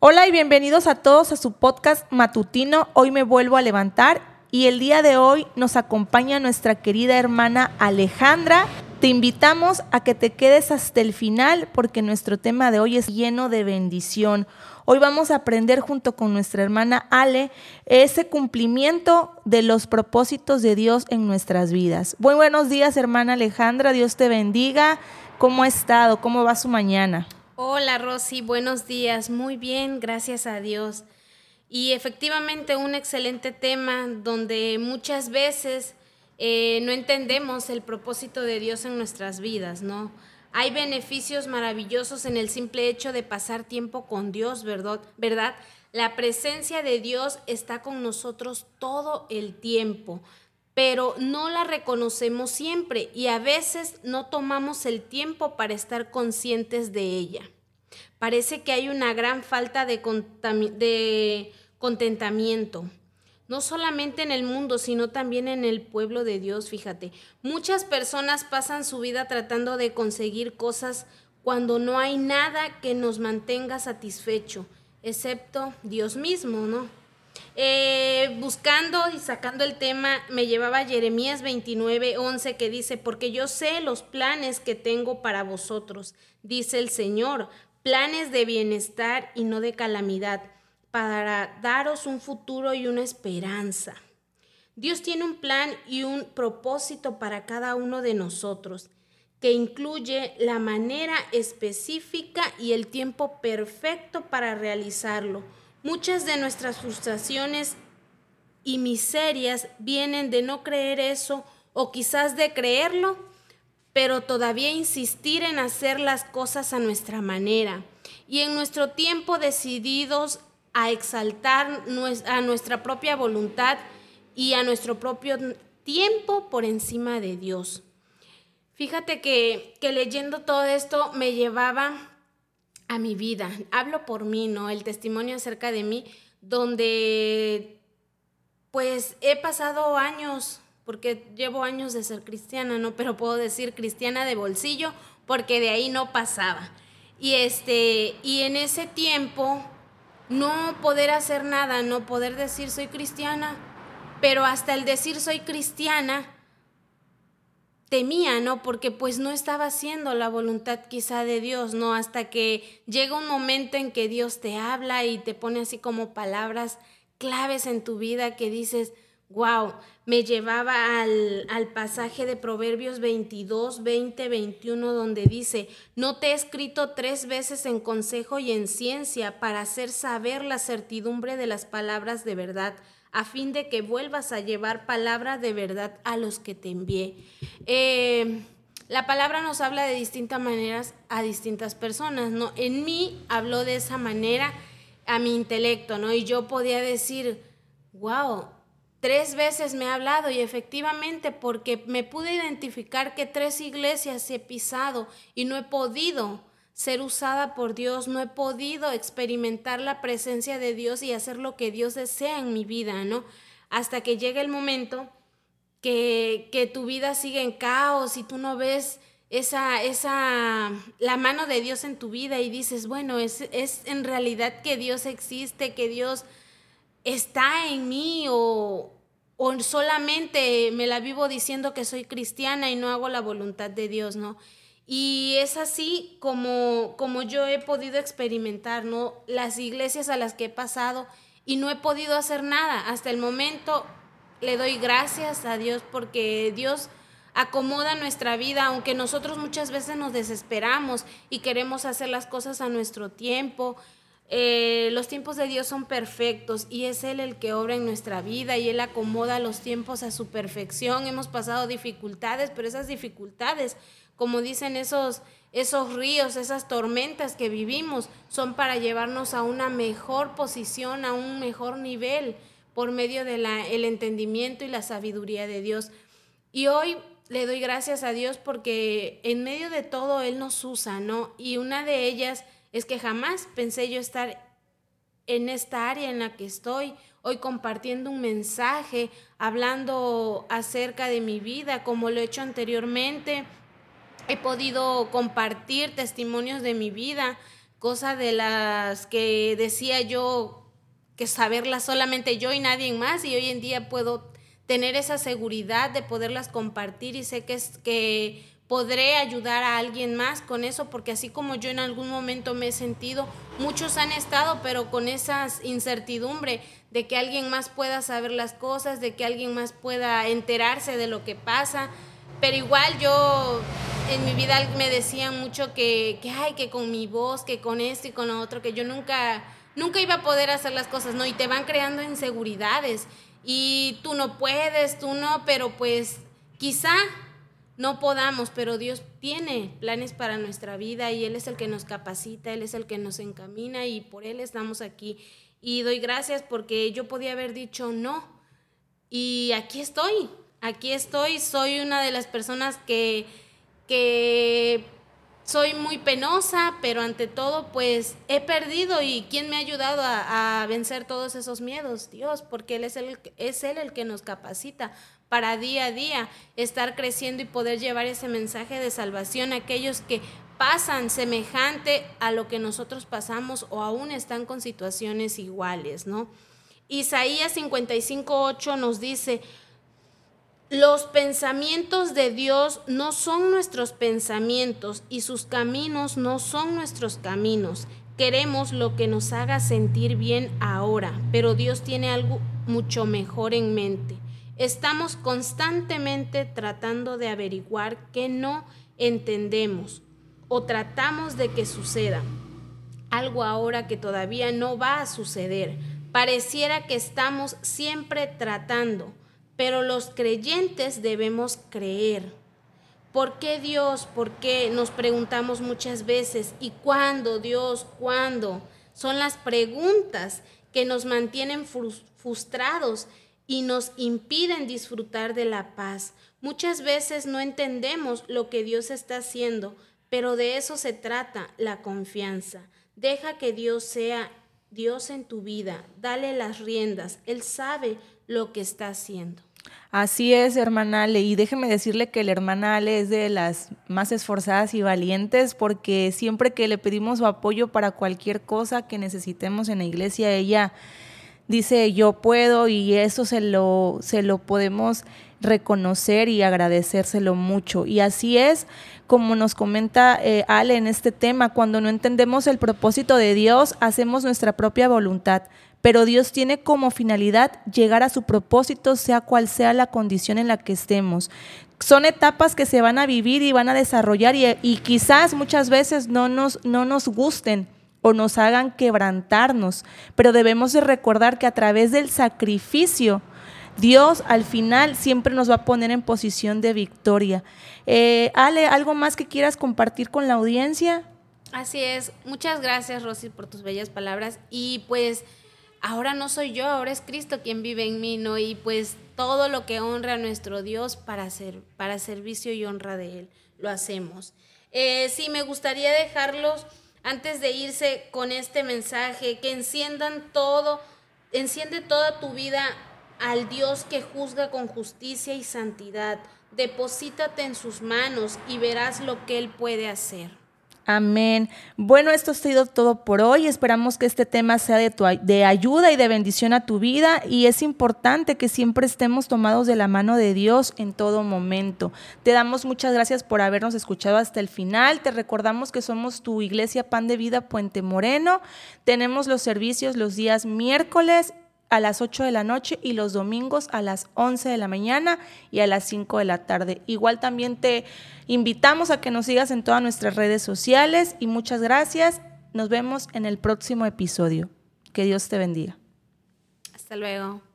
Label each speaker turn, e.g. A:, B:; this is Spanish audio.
A: Hola y bienvenidos a todos a su podcast matutino. Hoy me vuelvo a levantar y el día de hoy nos acompaña nuestra querida hermana Alejandra. Te invitamos a que te quedes hasta el final porque nuestro tema de hoy es lleno de bendición. Hoy vamos a aprender junto con nuestra hermana Ale ese cumplimiento de los propósitos de Dios en nuestras vidas. Muy buenos días, hermana Alejandra. Dios te bendiga. ¿Cómo ha estado? ¿Cómo va su mañana?
B: Hola Rosy, buenos días. Muy bien, gracias a Dios. Y efectivamente un excelente tema donde muchas veces eh, no entendemos el propósito de Dios en nuestras vidas, ¿no? Hay beneficios maravillosos en el simple hecho de pasar tiempo con Dios, ¿verdad? ¿verdad? La presencia de Dios está con nosotros todo el tiempo, pero no la reconocemos siempre y a veces no tomamos el tiempo para estar conscientes de ella. Parece que hay una gran falta de, contentamiento, no solamente en el mundo, sino también en el pueblo de Dios, fíjate. Muchas personas pasan su vida tratando de conseguir cosas cuando no hay nada que nos mantenga satisfecho, excepto Dios mismo, ¿no? Eh, buscando y sacando el tema, me llevaba Jeremías 29, 11, que dice, porque yo sé los planes que tengo para vosotros, dice el Señor, planes de bienestar y no de calamidad, para daros un futuro y una esperanza. Dios tiene un plan y un propósito para cada uno de nosotros, que incluye la manera específica y el tiempo perfecto para realizarlo. Muchas de nuestras frustraciones y miserias vienen de no creer eso o quizás de creerlo pero todavía insistir en hacer las cosas a nuestra manera y en nuestro tiempo decididos a exaltar a nuestra propia voluntad y a nuestro propio tiempo por encima de Dios. Fíjate que, que leyendo todo esto me llevaba a mi vida. Hablo por mí, ¿no? El testimonio acerca de mí, donde pues he pasado años porque llevo años de ser cristiana, ¿no? Pero puedo decir cristiana de bolsillo porque de ahí no pasaba. Y este, y en ese tiempo no poder hacer nada, no poder decir soy cristiana, pero hasta el decir soy cristiana temía, ¿no? Porque pues no estaba haciendo la voluntad quizá de Dios, ¿no? Hasta que llega un momento en que Dios te habla y te pone así como palabras claves en tu vida que dices, wow, me llevaba al, pasaje de Proverbios 22, 20, 21, donde dice, no te he escrito tres veces en consejo y en ciencia para hacer saber la certidumbre de las palabras de verdad, a fin de que vuelvas a llevar palabra de verdad a los que te envié. Eh, la palabra nos habla de distintas maneras a distintas personas, ¿no? En mí habló de esa manera a mi intelecto, ¿no? Y yo podía decir, wow, Tres veces me ha hablado y efectivamente porque me pude identificar que tres iglesias he pisado y no he podido ser usada por Dios, no he podido experimentar la presencia de Dios y hacer lo que Dios desea en mi vida, ¿no? Hasta que llega el momento que, que tu vida sigue en caos y tú no ves esa, esa, la mano de Dios en tu vida y dices, bueno, es, es en realidad que Dios existe, que Dios está en mí o, o solamente me la vivo diciendo que soy cristiana y no hago la voluntad de Dios, ¿no? Y es así como, como yo he podido experimentar, ¿no? Las iglesias a las que he pasado y no he podido hacer nada. Hasta el momento le doy gracias a Dios porque Dios acomoda nuestra vida, aunque nosotros muchas veces nos desesperamos y queremos hacer las cosas a nuestro tiempo eh, los tiempos de Dios son perfectos y es Él el que obra en nuestra vida y Él acomoda los tiempos a su perfección. Hemos pasado dificultades, pero esas dificultades, como dicen esos, esos ríos, esas tormentas que vivimos, son para llevarnos a una mejor posición, a un mejor nivel por medio del el entendimiento y la sabiduría de Dios. Y hoy le doy gracias a Dios porque en medio de todo Él nos usa, ¿no? Y una de ellas es que jamás pensé yo estar en esta área en la que estoy, hoy compartiendo un mensaje, hablando acerca de mi vida, como lo he hecho anteriormente. He podido compartir testimonios de mi vida, cosa de las que decía yo que saberlas solamente yo y nadie más y hoy en día puedo tener esa seguridad de poderlas compartir y sé que es que podré ayudar a alguien más con eso porque así como yo en algún momento me he sentido, muchos han estado pero con esa incertidumbre de que alguien más pueda saber las cosas, de que alguien más pueda enterarse de lo que pasa, pero igual yo en mi vida me decían mucho que, que, ay, que con mi voz, que con esto y con lo otro, que yo nunca, nunca iba a poder hacer las cosas, ¿no? Y te van creando inseguridades y tú no puedes, tú no, pero pues quizá no podamos, pero Dios tiene planes para nuestra vida y Él es el que nos capacita, Él es el que nos encamina y por Él estamos aquí. Y doy gracias porque yo podía haber dicho no. Y aquí estoy, aquí estoy, soy una de las personas que, que soy muy penosa, pero ante todo pues he perdido y ¿quién me ha ayudado a, vencer todos esos miedos? Dios, porque Él es, el, es Él el que nos capacita para día a día estar creciendo y poder llevar ese mensaje de salvación a aquellos que pasan semejante a lo que nosotros pasamos o aún están con situaciones iguales, ¿no? Isaías 55:8 nos dice, los pensamientos de Dios no son nuestros pensamientos y sus caminos no son nuestros caminos. Queremos lo que nos haga sentir bien ahora, pero Dios tiene algo mucho mejor en mente. Estamos constantemente tratando de averiguar qué no entendemos o tratamos de que suceda. Algo ahora que todavía no va a suceder. Pareciera que estamos siempre tratando pero los creyentes debemos creer. ¿Por qué Dios? ¿Por qué? Nos preguntamos muchas veces. ¿Y cuándo, Dios? ¿Cuándo? Son las preguntas que nos mantienen frustrados y nos impiden disfrutar de la paz. Muchas veces no entendemos lo que Dios está haciendo, pero de eso se trata la confianza. Deja que Dios sea Dios en tu vida. Dale las riendas. Él sabe lo que está haciendo.
A: Así es, hermana Ale, y déjeme decirle que la hermana Ale es de las más esforzadas y valientes porque siempre que le pedimos su apoyo para cualquier cosa que necesitemos en la iglesia, ella dice yo puedo y eso se lo, se lo podemos reconocer y agradecérselo mucho. Y así es como nos comenta eh, Ale en este tema, cuando no entendemos el propósito de Dios, hacemos nuestra propia voluntad pero Dios tiene como finalidad llegar a su propósito, sea cual sea la condición en la que estemos. Son etapas que se van a vivir y van a desarrollar y, quizás muchas veces no nos, no nos gusten o nos hagan quebrantarnos, pero debemos de recordar que a través del sacrificio, Dios al final siempre nos va a poner en posición de victoria. Eh, Ale, ¿algo más que quieras compartir con la audiencia?
B: Así es. Muchas gracias, Rosy, por tus bellas palabras. Y pues ahora no soy yo, ahora es Cristo quien vive en mí, ¿no? Y pues todo lo que honra a nuestro Dios para, hacer, para servicio y honra de Él, lo hacemos. Eh, sí, me gustaría dejarlos antes de irse con este mensaje, que enciendan todo, enciende toda tu vida al Dios que juzga con justicia y santidad. Deposítate en sus manos y verás lo que Él puede hacer.
A: Amén. Bueno, esto ha sido todo por hoy. Esperamos que este tema sea de, ayuda y de bendición a tu vida y es importante que siempre estemos tomados de la mano de Dios en todo momento. Te damos muchas gracias por habernos escuchado hasta el final. Te recordamos que somos tu iglesia Pan de Vida Puente Moreno. Tenemos los servicios los días miércoles a las 8 de la noche y los domingos a las 11 de la mañana y a las 5 de la tarde. Igual también te invitamos a que nos sigas en todas nuestras redes sociales y muchas gracias. Nos vemos en el próximo episodio. Que Dios te bendiga.
B: Hasta luego.